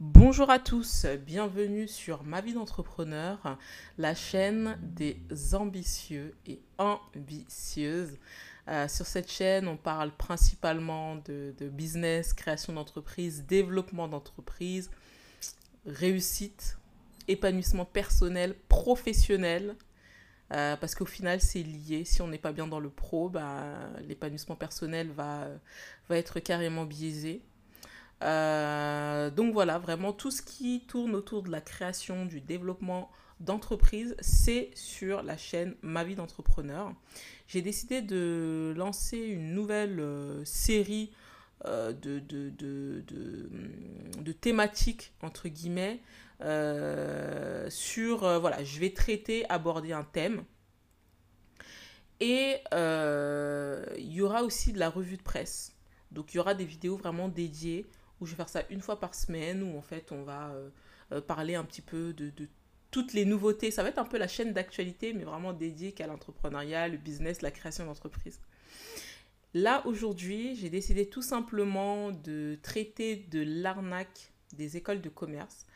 Bonjour à tous, bienvenue sur Ma vie d'entrepreneur, la chaîne des ambitieux et ambitieuses. Euh, sur cette chaîne, on parle principalement de, business, création d'entreprise, développement d'entreprise, réussite, épanouissement personnel, professionnel. Euh, parce qu'au final, c'est lié. Si on n'est pas bien dans le pro, bah, l'épanouissement personnel va, va être carrément biaisé. Euh, donc voilà, vraiment tout ce qui tourne autour de la création, du développement d'entreprise, c'est sur la chaîne Ma vie d'entrepreneur. J'ai décidé de lancer une nouvelle euh, série de, de, de, de, thématiques, entre guillemets, sur, voilà, je vais traiter, aborder un thème. Et il y aura aussi de la revue de presse. Donc il y aura des vidéos vraiment dédiées où je vais faire ça une fois par semaine, où en fait on va euh, euh, parler un petit peu de, toutes les nouveautés. Ça va être un peu la chaîne d'actualité, mais vraiment dédiée qu'à l'entrepreneuriat, le business, la création d'entreprise. Là, aujourd'hui, j'ai décidé tout simplement de traiter de l'arnaque des écoles de commerce,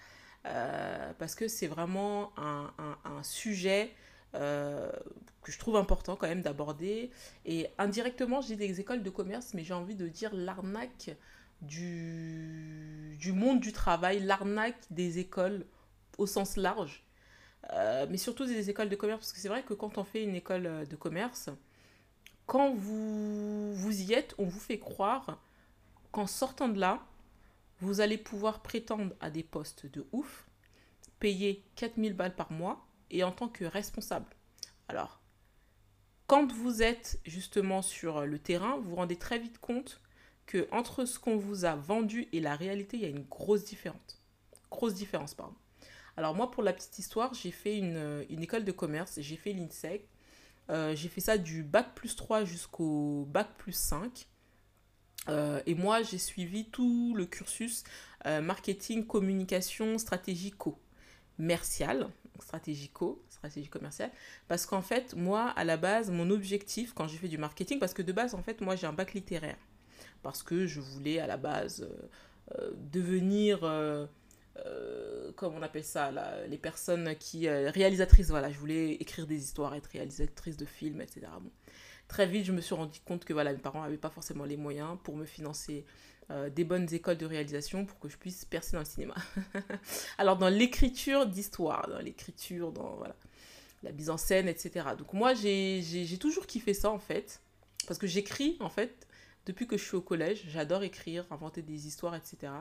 euh, parce que c'est vraiment un, sujet que je trouve important quand même d'aborder. Et indirectement, j'ai des écoles de commerce, mais j'ai envie de dire l'arnaque du, monde du travail, l'arnaque des écoles au sens large, euh, mais surtout des écoles de commerce, parce que c'est vrai que quand on fait une école euh, de commerce, quand vous, vous y êtes, on vous fait croire qu'en sortant de là, vous allez pouvoir prétendre à des postes de ouf, payer 4000 balles par mois et en tant que responsable. Alors, quand vous êtes justement sur le terrain, vous vous rendez très vite compte que entre ce qu'on vous a vendu et la réalité, il y a une grosse différence. Grosse différence, pardon. Alors moi, pour la petite histoire, j'ai fait une, école de commerce, j'ai fait l'INSEC. Euh, j'ai fait ça du bac plus 3 jusqu'au bac plus 5. Euh, et moi, j'ai suivi tout le cursus euh, marketing, communication, stratégico, commercial, stratégico, stratégie commerciale. Parce qu'en fait, moi, à la base, mon objectif, quand j'ai fait du marketing, parce que de base, en fait, moi, j'ai un bac littéraire parce que je voulais à la base euh, euh, devenir, euh, comme on appelle ça, les personnes qui... réalisatrices, voilà, je voulais écrire des histoires, être réalisatrice de films, etc. Très vite, je me suis rendu compte que voilà, mes parents n'avaient pas forcément les moyens pour me financer des bonnes écoles de réalisation pour que je puisse percer dans le cinéma. Alors dans l'écriture d'histoire, dans l'écriture, dans voilà, la mise en scène, etc. Donc moi j'ai toujours kiffé ça en fait, parce que j'écris en fait depuis que je suis au collège, j'adore écrire, inventer des histoires, etc.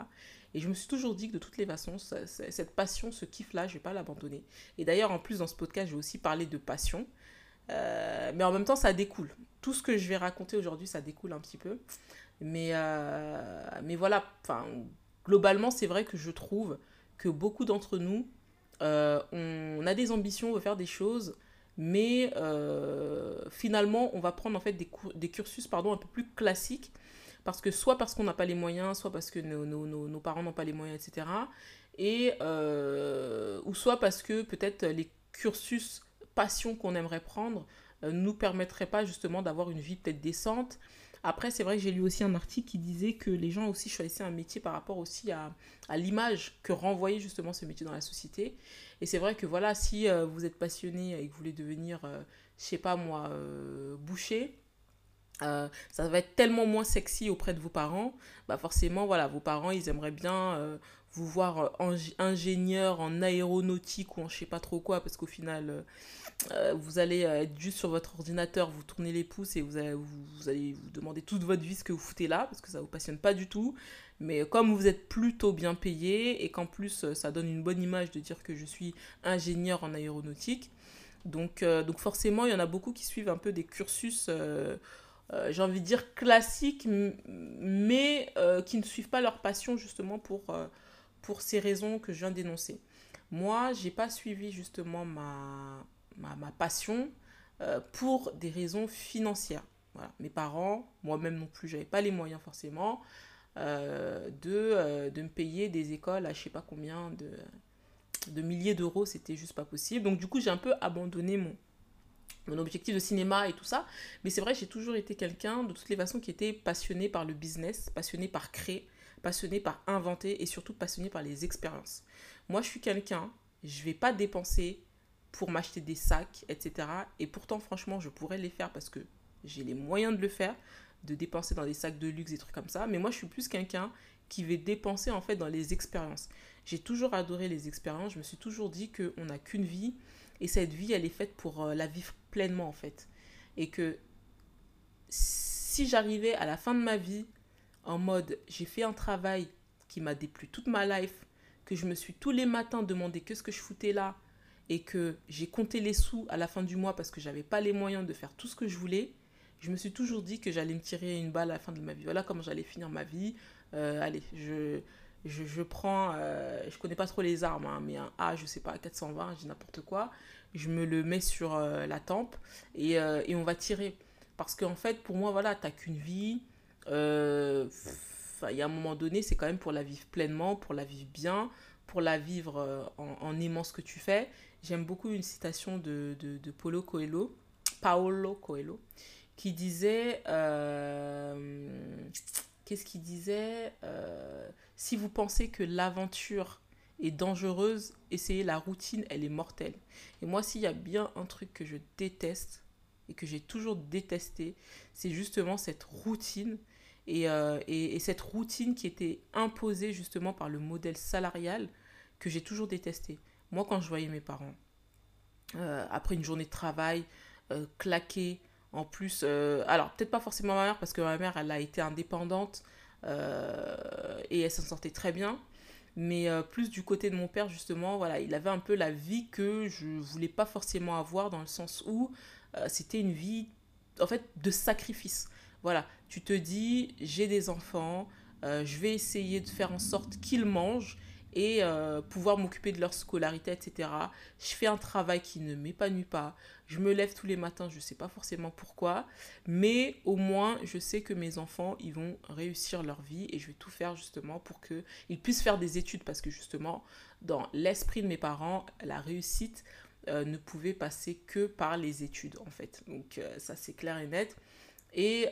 Et je me suis toujours dit que de toutes les façons, cette passion, ce kiff-là, je ne vais pas l'abandonner. Et d'ailleurs, en plus, dans ce podcast, je vais aussi parler de passion. Euh, mais en même temps, ça découle. Tout ce que je vais raconter aujourd'hui, ça découle un petit peu. Mais, euh, mais voilà, globalement, c'est vrai que je trouve que beaucoup d'entre nous, euh, on a des ambitions, on veut faire des choses, mais finalement on va prendre en fait des, des cursus pardon, un peu plus classiques parce que soit parce qu'on n'a pas les moyens, soit parce que nos, nos, parents n'ont pas les moyens, etc. Et, ou soit parce que peut-être les cursus passion qu'on aimerait prendre ne euh, nous permettraient pas justement d'avoir une vie peut-être décente. Après, c'est vrai que j'ai lu aussi un article qui disait que les gens aussi choisissaient un métier par rapport aussi à, l'image que renvoyait justement ce métier dans la société. Et c'est vrai que voilà, si euh, vous êtes passionné et que vous voulez devenir, je euh, je sais pas moi, boucher, ça va être tellement moins sexy auprès de vos parents. Bah forcément, voilà, vos parents, ils aimeraient bien vous voir ingénieur en aéronautique ou en je sais pas trop quoi, parce qu'au final, vous allez être juste sur votre ordinateur, vous tournez les pouces et vous allez vous, allez vous demander toute votre vie ce que vous foutez là, parce que ça vous passionne pas du tout. Mais comme vous êtes plutôt bien payé et qu'en plus euh, ça donne une bonne image de dire que je suis ingénieur en aéronautique, donc, euh, donc forcément il y en a beaucoup qui suivent un peu des cursus, euh, j'ai envie de dire classiques, mais qui ne suivent pas leur passion justement pour, pour ces raisons que je viens d'énoncer. Moi, j'ai pas suivi justement ma, ma, passion pour des raisons financières. Voilà. Mes parents, moi-même non plus, j'avais pas les moyens forcément. Euh, de, euh, de me payer des écoles à je sais pas combien de, de milliers d'euros, c'était juste pas possible. Donc du coup, j'ai un peu abandonné mon, mon objectif de cinéma et tout ça. Mais c'est vrai, j'ai toujours été quelqu'un, de toutes les façons, qui était passionné par le business, passionné par créer, passionné par inventer et surtout passionné par les expériences. Moi, je suis quelqu'un, je vais pas dépenser pour m'acheter des sacs, etc. Et pourtant, franchement, je pourrais les faire parce que j'ai les moyens de le faire, de dépenser dans des sacs de luxe, des trucs comme ça. Mais moi, je suis plus quelqu'un qui va dépenser en fait dans les expériences. J'ai toujours adoré les expériences. Je me suis toujours dit qu'on n'a qu'une vie et cette vie, elle est faite pour euh, la vivre pleinement en fait. Et que si j'arrivais à la fin de ma vie en mode j'ai fait un travail qui m'a déplu toute ma life, que je me suis tous les matins demandé qu'est-ce que je foutais là et que j'ai compté les sous à la fin du mois parce que j'avais pas les moyens de faire tout ce que je voulais, je me suis toujours dit que j'allais me tirer une balle à la fin de ma vie. Voilà comment j'allais finir ma vie. Euh, allez, je, je, je prends, euh, je connais pas trop les armes, hein, mais un A, je sais pas, 420, je dis n'importe quoi. Je me le mets sur euh, la tempe et, et, on va tirer. Parce qu'en fait, pour moi, voilà, t'as qu'une vie. Il y a un moment donné, c'est quand même pour la vivre pleinement, pour la vivre bien, pour la vivre en, en aimant ce que tu fais. J'aime beaucoup une citation de, de, Paulo Coelho, Paolo Coelho, qui disait, euh, qu'est-ce qu'il disait euh, Si vous pensez que l'aventure est dangereuse, essayez la routine, elle est mortelle. Et moi, s'il y a bien un truc que je déteste et que j'ai toujours détesté, c'est justement cette routine. Et, euh, et, et, cette routine qui était imposée justement par le modèle salarial que j'ai toujours détesté. Moi, quand je voyais mes parents, après une journée de travail, claquer en plus, euh, alors peut-être pas forcément ma mère parce que ma mère elle a été indépendante euh, et elle s'en sortait très bien. Mais euh, plus du côté de mon père justement, voilà, il avait un peu la vie que je voulais pas forcément avoir dans le sens où c'était une vie en fait de sacrifice. Voilà, tu te dis j'ai des enfants, je vais essayer de faire en sorte qu'ils mangent et euh, pouvoir m'occuper de leur scolarité, etc. Je fais un travail qui ne m'épanouit pas. Je me lève tous les matins, je ne sais pas forcément pourquoi, mais au moins je sais que mes enfants, ils vont réussir leur vie et je vais tout faire justement pour qu'ils puissent faire des études parce que justement, dans l'esprit de mes parents, la réussite euh, ne pouvait passer que par les études en fait. Donc euh, ça c'est clair et net. Et,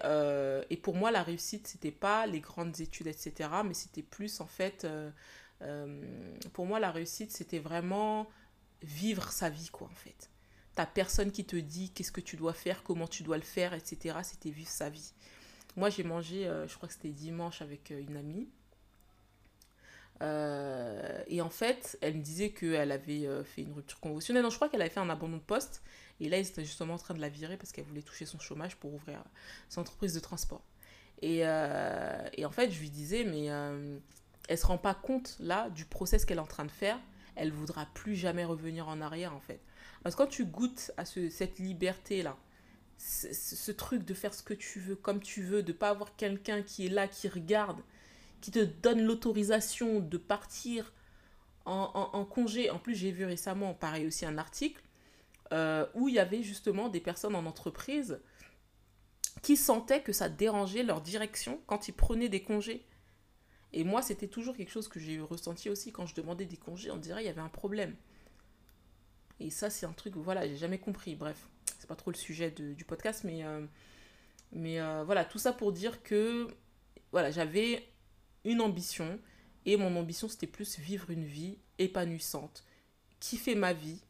et, pour moi, la réussite, c'était pas les grandes études, etc., mais c'était plus en fait euh, pour moi, la réussite, c'était vraiment vivre sa vie, quoi, en fait. T'as personne qui te dit qu'est-ce que tu dois faire, comment tu dois le faire, etc. C'était vivre sa vie. Moi, j'ai mangé, euh, je crois que c'était dimanche avec euh, une amie. et en fait, elle me disait qu'elle avait fait une rupture conventionnelle. Non, je crois qu'elle avait fait un abandon de poste. Et là, ils étaient justement en train de la virer parce qu'elle voulait toucher son chômage pour ouvrir son entreprise de transport. Et, et en fait, je lui disais, mais elle se rend pas compte là du process qu'elle est en train de faire, elle voudra plus jamais revenir en arrière en fait. Parce que quand tu goûtes à ce, cette liberté là, ce, truc de faire ce que tu veux comme tu veux, de pas avoir quelqu'un qui est là, qui regarde, qui te donne l'autorisation de partir en, congé. En plus, j'ai vu récemment, pareil aussi, un article euh, où il y avait justement des personnes en entreprise qui sentaient que ça dérangeait leur direction quand ils prenaient des congés. Et moi, c'était toujours quelque chose que j'ai ressenti aussi quand je demandais des congés. On dirait qu'il y avait un problème. Et ça, c'est un truc, voilà, j'ai jamais compris. Bref, c'est pas trop le sujet du podcast, mais, euh, euh, voilà, tout ça pour dire que voilà, j'avais une ambition. Et mon ambition, c'était plus vivre une vie épanouissante, kiffer ma vie.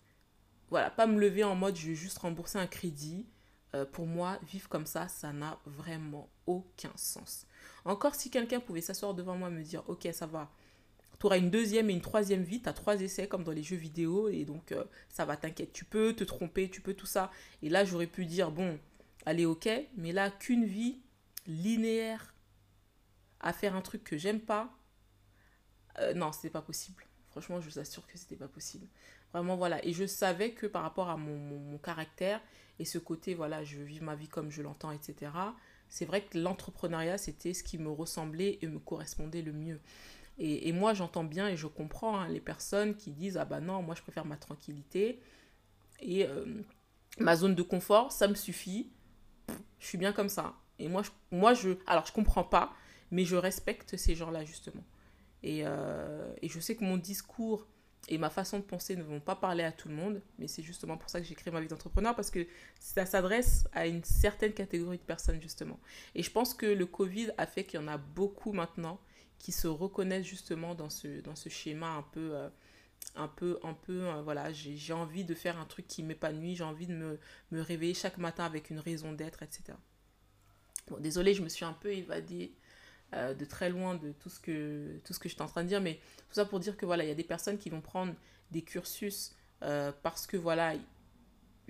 Voilà, pas me lever en mode je vais juste rembourser un crédit. Euh, pour moi, vivre comme ça, ça n'a vraiment aucun sens. Encore si quelqu'un pouvait s'asseoir devant moi et me dire, ok, ça va, tu auras une deuxième et une troisième vie, tu as trois essais comme dans les jeux vidéo, et donc euh, ça va, t'inquiète, tu peux te tromper, tu peux tout ça. Et là, j'aurais pu dire, bon, allez, ok, mais là, qu'une vie linéaire à faire un truc que j'aime pas, euh, non, c'était pas possible. Franchement, je vous assure que c'était pas possible. Vraiment, voilà. Et je savais que par rapport à mon, mon caractère et ce côté, voilà, je vis ma vie comme je l'entends, etc., c'est vrai que l'entrepreneuriat, c'était ce qui me ressemblait et me correspondait le mieux. Et, moi, j'entends bien et je comprends hein, les personnes qui disent Ah bah non, moi, je préfère ma tranquillité et euh, ma zone de confort, ça me suffit. Je suis bien comme ça. Et moi, je, moi, je. Alors, je comprends pas, mais je respecte ces gens-là, justement. Et, euh, et, je sais que mon discours et ma façon de penser ne vont pas parler à tout le monde, mais c'est justement pour ça que j'ai créé ma vie d'entrepreneur, parce que ça s'adresse à une certaine catégorie de personnes, justement. Et je pense que le Covid a fait qu'il y en a beaucoup maintenant qui se reconnaissent justement dans ce, dans ce schéma un peu... Euh, un peu, un peu euh, voilà, j'ai envie de faire un truc qui m'épanouit, j'ai envie de me, me, réveiller chaque matin avec une raison d'être, etc. Bon, désolé, je me suis un peu évadée euh, de très loin de tout ce que tout ce que j'étais en train de dire mais tout ça pour dire que voilà il y a des personnes qui vont prendre des cursus euh, parce que voilà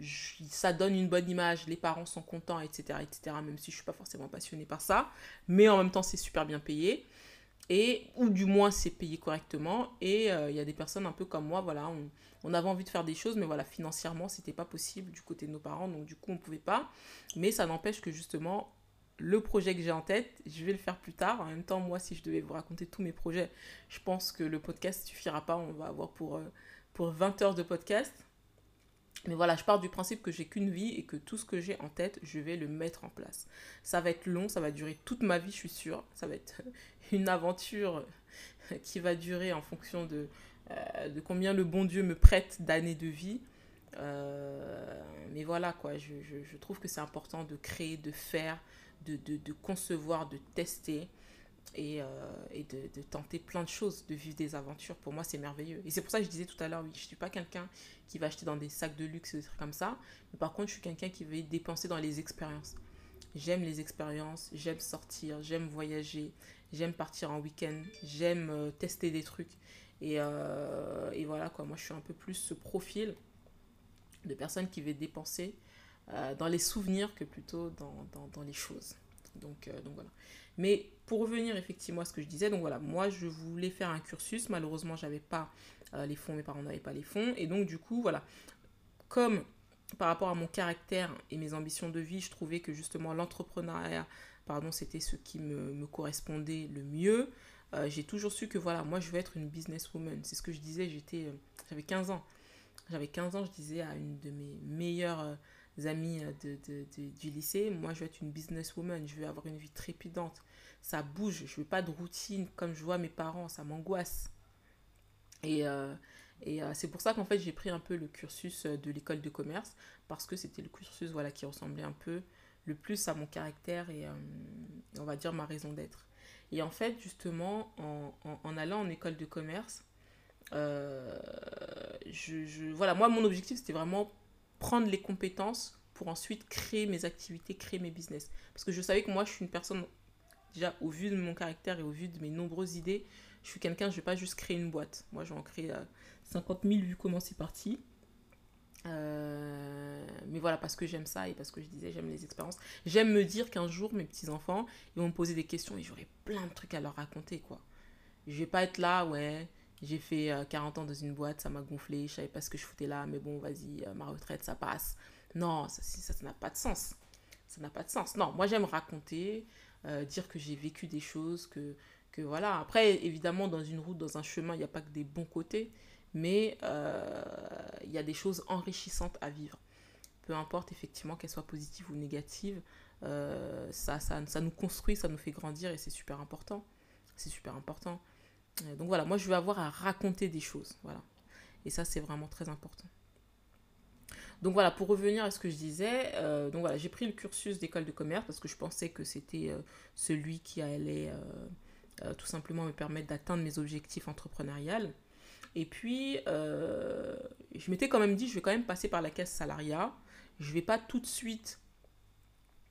ça donne une bonne image les parents sont contents etc etc même si je suis pas forcément passionnée par ça mais en même temps c'est super bien payé et ou du moins c'est payé correctement et euh, il y a des personnes un peu comme moi voilà on, avait envie de faire des choses mais voilà financièrement c'était pas possible du côté de nos parents donc du coup on pouvait pas mais ça n'empêche que justement le projet que j'ai en tête, je vais le faire plus tard. En même temps, moi, si je devais vous raconter tous mes projets, je pense que le podcast suffira pas. On va avoir pour, euh, pour 20 heures de podcast. Mais voilà, je pars du principe que j'ai qu'une vie et que tout ce que j'ai en tête, je vais le mettre en place. Ça va être long, ça va durer toute ma vie, je suis sûre. Ça va être une aventure qui va durer en fonction de, euh, de combien le bon Dieu me prête d'années de vie. Euh, mais voilà, quoi, je, je trouve que c'est important de créer, de faire, de, de, de concevoir, de tester et, euh, et de, de, tenter plein de choses, de vivre des aventures. Pour moi, c'est merveilleux. Et c'est pour ça que je disais tout à l'heure, oui, je ne suis pas quelqu'un qui va acheter dans des sacs de luxe, des trucs comme ça. Mais par contre, je suis quelqu'un qui va dépenser dans les expériences. J'aime les expériences, j'aime sortir, j'aime voyager, j'aime partir en week-end, j'aime euh, tester des trucs. Et, et, voilà, quoi. Moi, je suis un peu plus ce profil de personne qui veut dépenser euh, dans les souvenirs que plutôt dans, les choses. Donc, euh. Mais pour revenir effectivement à ce que je disais, donc voilà, moi je voulais faire un cursus, malheureusement j'avais pas euh, les fonds, mes parents n'avaient pas les fonds, et donc du coup voilà, comme par rapport à mon caractère et mes ambitions de vie, je trouvais que justement l'entrepreneuriat, pardon, c'était ce qui me, me, correspondait le mieux. j'ai toujours su que voilà, moi je veux être une businesswoman. C'est ce que je disais, j'étais, j'avais 15 ans. J'avais 15 ans, je disais à une de mes meilleures amis euh, de, de, du lycée, moi je veux être une businesswoman, je veux avoir une vie trépidante. Ça bouge, je veux pas de routine comme je vois mes parents, ça m'angoisse. Et, euh, et euh, c'est pour ça qu'en fait j'ai pris un peu le cursus de l'école de commerce, parce que c'était le cursus voilà, qui ressemblait un peu le plus à mon caractère et on va dire ma raison d'être. Et en fait justement en, en, en allant en école de commerce, je, voilà, moi mon objectif c'était vraiment prendre les compétences pour ensuite créer mes activités, créer mes business. Parce que je savais que moi, je suis une personne, déjà au vu de mon caractère et au vu de mes nombreuses idées, je suis quelqu'un, je ne vais pas juste créer une boîte. Moi, je vais en créer 50 000 vu comment c'est parti. Euh, mais voilà, parce que j'aime ça et parce que je disais, j'aime les expériences. J'aime me dire qu'un jour, mes petits-enfants, ils vont me poser des questions et j'aurai plein de trucs à leur raconter, quoi. Je vais pas être là, ouais, j'ai fait 40 euh, ans dans une boîte, ça m'a gonflé, je savais pas ce que je foutais là, mais bon, vas-y, euh, ma retraite, ça passe. Non, ça n'a ça, n'a pas de sens. Ça n'a pas de sens. Non, moi j'aime raconter, euh, dire que j'ai vécu des choses, que, que voilà. Après, évidemment, dans une route, dans un chemin, il n'y a pas que des bons côtés, mais il y a des choses enrichissantes à vivre. Peu importe effectivement qu'elles soient positives ou négatives, ça, ça, ça nous construit, ça nous fait grandir et c'est super important. C'est super important. Euh, donc voilà, moi je veux avoir à raconter des choses. Voilà. Et ça, c'est vraiment très important. Donc voilà, pour revenir à ce que je disais, euh, donc voilà, j'ai pris le cursus d'école de commerce parce que je pensais que c'était euh, celui qui allait tout simplement me permettre d'atteindre mes objectifs entrepreneuriales. Et puis, je m'étais quand même dit, je vais quand même passer par la caisse salariat. Je vais pas tout de suite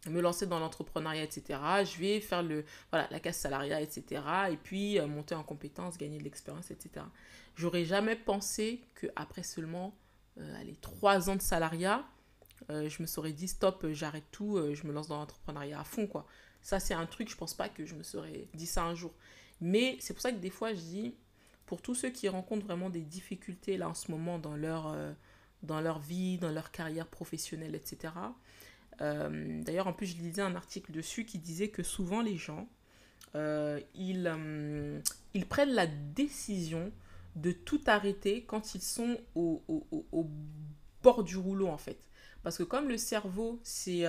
me lancer dans l'entrepreneuriat, etc. Je vais faire le, voilà, la casse salariale, etc. Et puis euh, monter en compétences, gagner de l'expérience, etc. J'aurais jamais pensé qu'après seulement euh, allez, trois ans de salariat, euh, je me serais dit stop, j'arrête tout, je me lance dans l'entrepreneuriat à fond. quoi. Ça, c'est un truc, je pense pas que je me serais dit ça un jour. Mais c'est pour ça que des fois, je dis, pour tous ceux qui rencontrent vraiment des difficultés là en ce moment dans leur, dans leur vie, dans leur carrière professionnelle, etc., euh, d'ailleurs, en plus, je lisais un article dessus qui disait que souvent les gens, euh, ils, euh, ils prennent la décision de tout arrêter quand ils sont au, bord du rouleau, en fait. Parce que comme le cerveau, c'est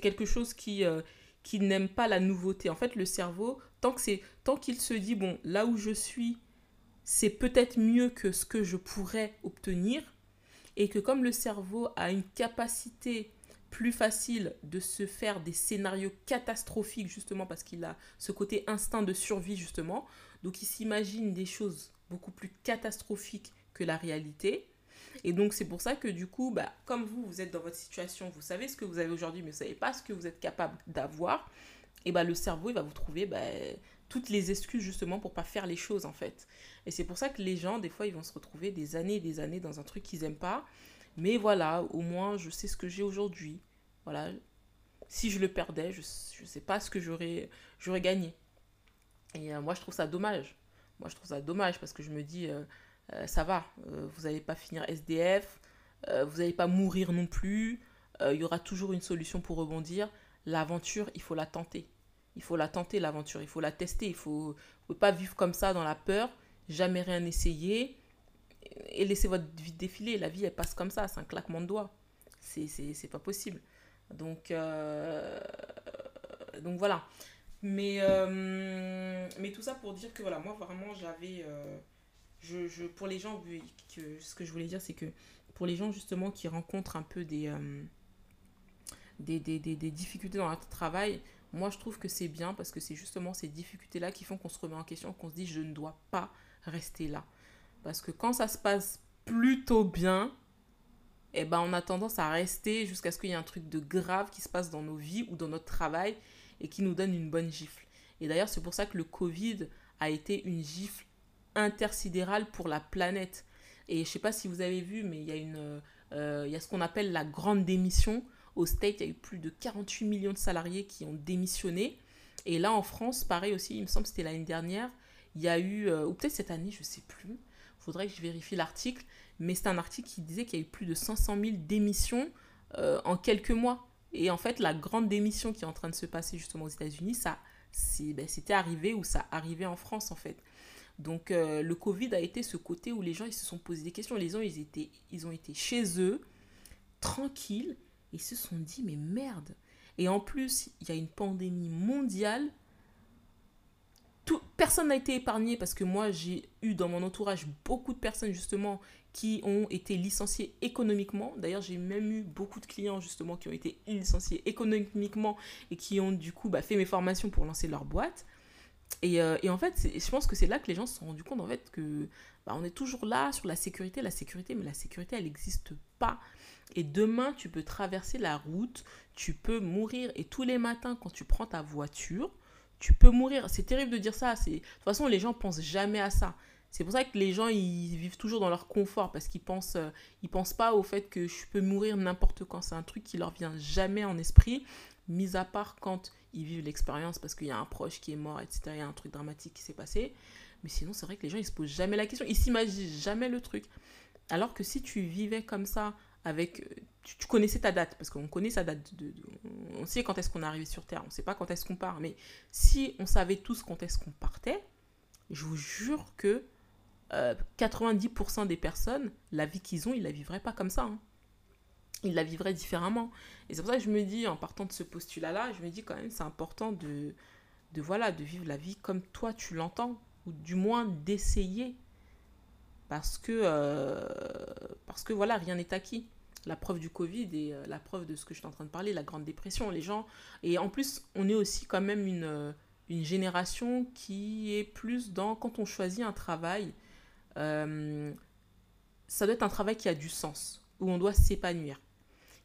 quelque chose qui, n'aime pas la nouveauté. En fait, le cerveau, tant qu'il se dit bon, là où je suis, c'est peut-être mieux que ce que je pourrais obtenir et que comme le cerveau a une capacité plus facile de se faire des scénarios catastrophiques justement parce qu'il a ce côté instinct de survie justement. Donc il s'imagine des choses beaucoup plus catastrophiques que la réalité. Et donc c'est pour ça que du coup, bah, comme vous, vous êtes dans votre situation, vous savez ce que vous avez aujourd'hui, mais vous ne savez pas ce que vous êtes capable d'avoir, et bah, le cerveau, il va vous trouver bah, toutes les excuses justement pour pas faire les choses en fait. Et c'est pour ça que les gens, des fois, ils vont se retrouver des années et des années dans un truc qu'ils n'aiment pas. Mais voilà, au moins, je sais ce que j'ai aujourd'hui. Voilà. Si je le perdais, je ne sais pas ce que j'aurais gagné. Et euh, moi, je trouve ça dommage. Moi, je trouve ça dommage parce que je me dis, euh, euh, ça va, vous n'allez pas finir SDF, vous n'allez pas mourir non plus, il y aura toujours une solution pour rebondir. L'aventure, il faut la tenter. Il faut la tenter, l'aventure, il faut la tester. Il ne faut, pas vivre comme ça dans la peur, jamais rien essayer et laisser votre vie défiler. La vie, elle passe comme ça, c'est un claquement de doigts. C'est pas possible. Donc, euh, donc voilà. Mais, euh, mais tout ça pour dire que voilà, moi vraiment j'avais. Euh, je, pour les gens, que, ce que je voulais dire, c'est que pour les gens justement qui rencontrent un peu des, des, des, des, difficultés dans leur travail, moi je trouve que c'est bien parce que c'est justement ces difficultés-là qui font qu'on se remet en question, qu'on se dit je ne dois pas rester là. Parce que quand ça se passe plutôt bien, eh ben, on a tendance à rester jusqu'à ce qu'il y ait un truc de grave qui se passe dans nos vies ou dans notre travail et qui nous donne une bonne gifle. Et d'ailleurs, c'est pour ça que le Covid a été une gifle intersidérale pour la planète. Et je ne sais pas si vous avez vu, mais il y euh, il y a ce qu'on appelle la grande démission. Au State, il y a eu plus de 48 millions de salariés qui ont démissionné. Et là, en France, pareil aussi, il me semble que c'était l'année dernière, il y a eu, euh, ou peut-être cette année, je ne sais plus, il faudrait que je vérifie l'article, mais c'est un article qui disait qu'il y a eu plus de 500 000 démissions euh, en quelques mois. Et en fait, la grande démission qui est en train de se passer justement aux États-Unis, ça, ben, c'était arrivé ou ça arrivait en France en fait. Donc euh, le Covid a été ce côté où les gens ils se sont posé des questions. Les gens ils, étaient, ils ont été chez eux, tranquilles, et se sont dit mais merde. Et en plus, il y a une pandémie mondiale personne n'a été épargné parce que moi j'ai eu dans mon entourage beaucoup de personnes justement qui ont été licenciées économiquement. D'ailleurs j'ai même eu beaucoup de clients justement qui ont été licenciés économiquement et qui ont du coup bah, fait mes formations pour lancer leur boîte. Et, euh, et en fait je pense que c'est là que les gens se sont rendus compte en fait que bah, on est toujours là sur la sécurité, la sécurité, mais la sécurité elle n'existe pas. Et demain tu peux traverser la route, tu peux mourir et tous les matins quand tu prends ta voiture, tu peux mourir. C'est terrible de dire ça. De toute façon, les gens pensent jamais à ça. C'est pour ça que les gens, ils vivent toujours dans leur confort parce qu'ils pensent, euh, ils pensent pas au fait que je peux mourir n'importe quand. C'est un truc qui leur vient jamais en esprit, mis à part quand ils vivent l'expérience parce qu'il y a un proche qui est mort, etc. Il y a un truc dramatique qui s'est passé. Mais sinon, c'est vrai que les gens, ils se posent jamais la question. Ils s'imaginent jamais le truc. Alors que si tu vivais comme ça avec euh, tu, connaissais ta date parce qu'on connaît sa date on sait quand est-ce qu'on est arrivé sur terre on sait pas quand est-ce qu'on part mais si on savait tous quand est-ce qu'on partait je vous jure que 90% euh, des personnes la vie qu'ils ont ils la vivraient pas comme ça hein. ils la vivraient différemment et c'est pour ça que je me dis en partant de ce postulat là je me dis quand même c'est important de de voilà de vivre la vie comme toi tu l'entends ou du moins d'essayer parce que, euh, parce que voilà, rien n'est acquis. La preuve du Covid et euh, la preuve de ce que je suis en train de parler, la Grande Dépression, les gens. Et en plus, on est aussi quand même une, euh, une génération qui est plus dans. Quand on choisit un travail, ça doit être un travail qui a du sens, où on doit s'épanouir.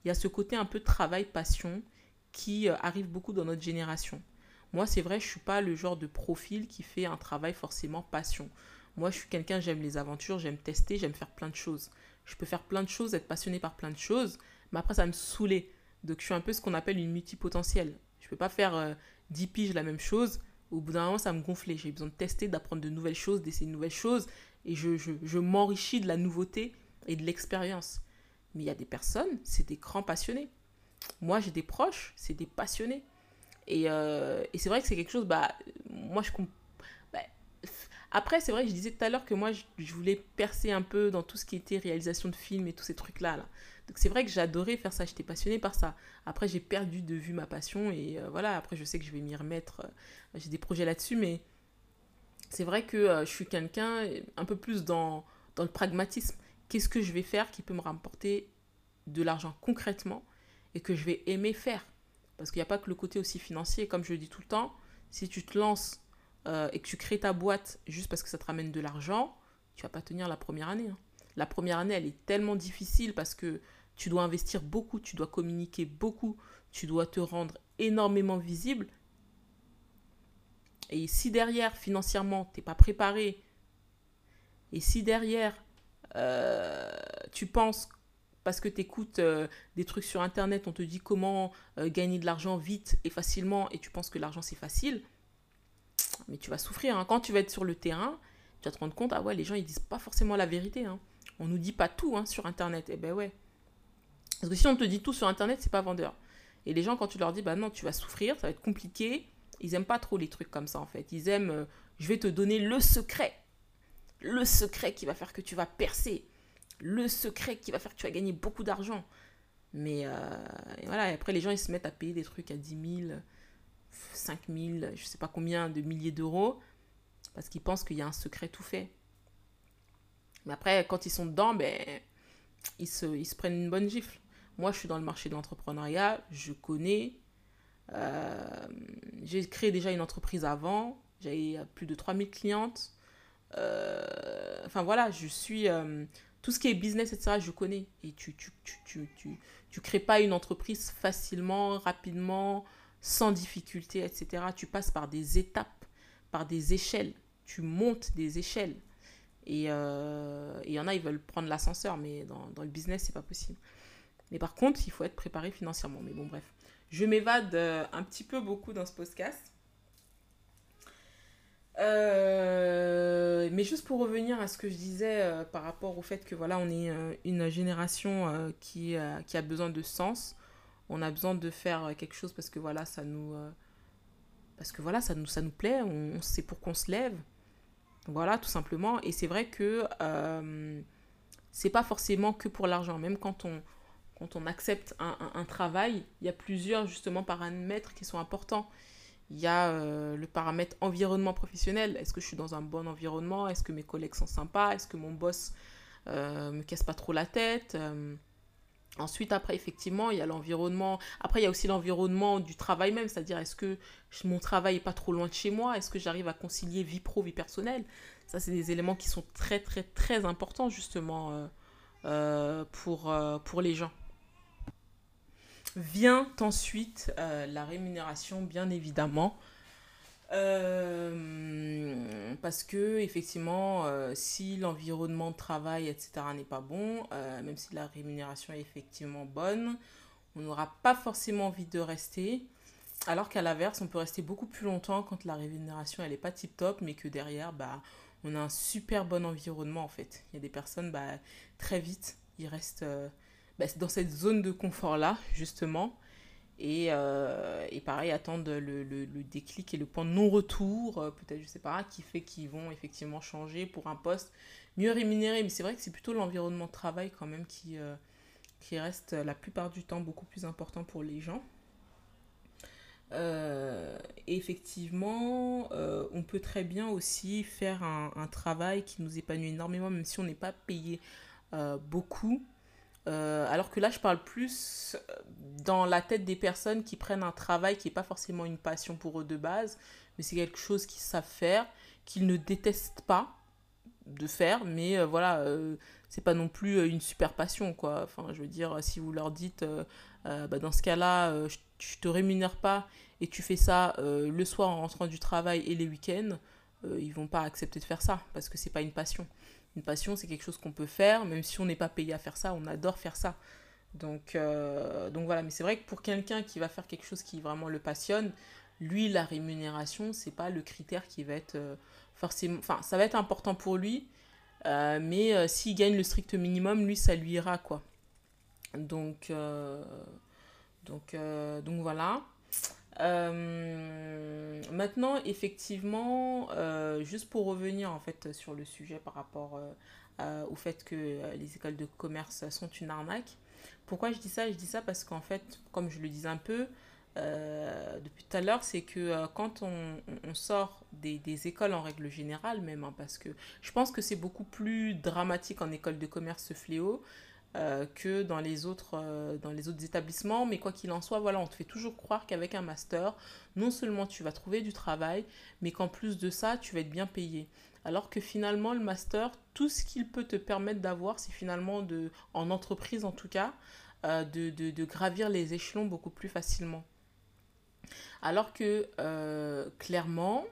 Il y a ce côté un peu travail-passion qui arrive beaucoup dans notre génération. Moi, c'est vrai, je ne suis pas le genre de profil qui fait un travail forcément passion. Moi, je suis quelqu'un, j'aime les aventures, j'aime tester, j'aime faire plein de choses. Je peux faire plein de choses, être passionné par plein de choses, mais après, ça me saouler. Donc, je suis un peu ce qu'on appelle une multipotentielle. Je ne peux pas faire 10 euh, piges la même chose. Au bout d'un moment, ça me gonflait. J'ai besoin de tester, d'apprendre de nouvelles choses, d'essayer de nouvelles choses. Et je, je, m'enrichis de la nouveauté et de l'expérience. Mais il y a des personnes, c'est des grands passionnés. Moi, j'ai des proches, c'est des passionnés. Et, euh, et c'est vrai que c'est quelque chose, bah, moi, je, Après, c'est vrai que je disais tout à l'heure que moi, je, voulais percer un peu dans tout ce qui était réalisation de films et tous ces trucs-là. Là. Donc c'est vrai que j'adorais faire ça, j'étais passionnée par ça. Après, j'ai perdu de vue ma passion et euh, voilà, après, je sais que je vais m'y remettre. Euh, j'ai des projets là-dessus, mais c'est vrai que euh, je suis quelqu'un un peu plus dans, dans le pragmatisme. Qu'est-ce que je vais faire qui peut me rapporter de l'argent concrètement et que je vais aimer faire? Parce qu'il n'y a pas que le côté aussi financier, comme je le dis tout le temps. Si tu te lances euh, et que tu crées ta boîte juste parce que ça te ramène de l'argent, tu vas pas tenir la première année. Hein. La première année, elle est tellement difficile parce que tu dois investir beaucoup, tu dois communiquer beaucoup, tu dois te rendre énormément visible. Et si derrière, financièrement, tu n'es pas préparé, et si derrière, euh, tu penses, parce que tu écoutes euh, des trucs sur Internet, on te dit comment gagner de l'argent vite et facilement, et tu penses que l'argent c'est facile, mais tu vas souffrir. Hein. Quand tu vas être sur le terrain, tu vas te rendre compte, ah ouais, les gens, ils disent pas forcément la vérité. Hein. On nous dit pas tout hein, sur Internet. Eh ben ouais. Parce que si on te dit tout sur Internet, c'est pas vendeur. Et les gens, quand tu leur dis, bah non, tu vas souffrir, ça va être compliqué, ils aiment pas trop les trucs comme ça, en fait. Ils aiment, euh, je vais te donner le secret. Le secret qui va faire que tu vas percer. Le secret qui va faire que tu vas gagner beaucoup d'argent. Mais euh, voilà, après, les gens, ils se mettent à payer des trucs à 10 000, 5000, je sais pas combien de milliers d'euros, parce qu'ils pensent qu'il y a un secret tout fait. Mais après, quand ils sont dedans, ben, ils, se, ils se prennent une bonne gifle. Moi, je suis dans le marché de l'entrepreneuriat, je connais. Euh, j'ai créé déjà une entreprise avant, j'avais plus de 3000 clientes. Euh, enfin voilà, je suis... Euh, tout ce qui est business, etc., je connais. Et tu, tu, tu, tu, tu, tu crées pas une entreprise facilement, rapidement, sans difficulté, etc. Tu passes par des étapes, par des échelles. Tu montes des échelles. Et euh, il y en a, ils veulent prendre l'ascenseur, mais dans, dans le business, c'est pas possible. Mais par contre, il faut être préparé financièrement. Mais bon, bref. Je m'évade euh, un petit peu beaucoup dans ce podcast. Euh, mais juste pour revenir à ce que je disais par rapport au fait que voilà, on est une génération qui, qui a besoin de sens on a besoin de faire euh, quelque chose parce que voilà, ça nous, euh, plaît, on, sait pour qu'on se lève. Voilà, tout simplement. Et c'est vrai que euh, c'est pas forcément que pour l'argent. Même quand on, on accepte un, travail, il y a plusieurs justement paramètres qui sont importants. Il y a euh, le paramètre environnement professionnel. Est-ce que je suis dans un bon environnement? Est-ce que mes collègues sont sympas? Est-ce que mon boss euh, me casse pas trop la tête? Ensuite, après, effectivement, il y a l'environnement. Après, il y a aussi l'environnement du travail même, c'est-à-dire est-ce que mon travail n'est pas trop loin de chez moi? Est-ce que j'arrive à concilier vie pro, vie personnelle? Ça, c'est des éléments qui sont très, très, très importants, justement, euh, euh, pour, euh, pour les gens. Vient ensuite la rémunération, bien évidemment. Euh, parce que effectivement, euh, si l'environnement de travail, etc., n'est pas bon, euh, même si la rémunération est effectivement bonne, on n'aura pas forcément envie de rester. Alors qu'à l'inverse, on peut rester beaucoup plus longtemps quand la rémunération elle est pas tip top, mais que derrière, bah, on a un super bon environnement en fait. Il y a des personnes, bah, très vite, ils restent bah, dans cette zone de confort là, justement. Et, euh, et pareil, attendre le, le, déclic et le point de non-retour, euh, peut-être, je sais pas, qui fait qu'ils vont effectivement changer pour un poste mieux rémunéré. Mais c'est vrai que c'est plutôt l'environnement de travail quand même qui, euh, qui reste la plupart du temps beaucoup plus important pour les gens. effectivement, on peut très bien aussi faire un, travail qui nous épanouit énormément, même si on n'est pas payé beaucoup euh, alors que là, je parle plus euh, dans la tête des personnes qui prennent un travail qui n'est pas forcément une passion pour eux de base, mais c'est quelque chose qu'ils savent faire, qu'ils ne détestent pas de faire, mais euh, voilà, c'est pas non plus une super passion, quoi. Enfin, je veux dire, si vous leur dites, bah, dans ce cas-là, je, je, te rémunère pas et tu fais ça le soir en rentrant du travail et les week-ends, ils vont pas accepter de faire ça parce que c'est pas une passion. Une passion, c'est quelque chose qu'on peut faire, même si on n'est pas payé à faire ça, on adore faire ça. Donc, euh, donc voilà, mais c'est vrai que pour quelqu'un qui va faire quelque chose qui vraiment le passionne, lui, la rémunération, c'est pas le critère qui va être euh, forcément. Enfin, ça va être important pour lui, euh, mais s'il gagne le strict minimum, lui, ça lui ira, quoi. Donc, donc, donc voilà. Euh, maintenant, effectivement, euh, juste pour revenir en fait sur le sujet par rapport euh, au fait que les écoles de commerce sont une arnaque. Pourquoi je dis ça? Je dis ça parce qu'en fait, comme je le disais un peu depuis tout à l'heure, c'est que quand on, sort des, des, écoles en règle générale même, hein, parce que je pense que c'est beaucoup plus dramatique en école de commerce ce fléau, euh, que dans les, autres, euh, dans les autres établissements. Mais quoi qu'il en soit, voilà, on te fait toujours croire qu'avec un master, non seulement tu vas trouver du travail, mais qu'en plus de ça, tu vas être bien payé. Alors que finalement, le master, tout ce qu'il peut te permettre d'avoir, c'est finalement, de, en entreprise en tout cas, euh, de, gravir les échelons beaucoup plus facilement. Alors que, clairement,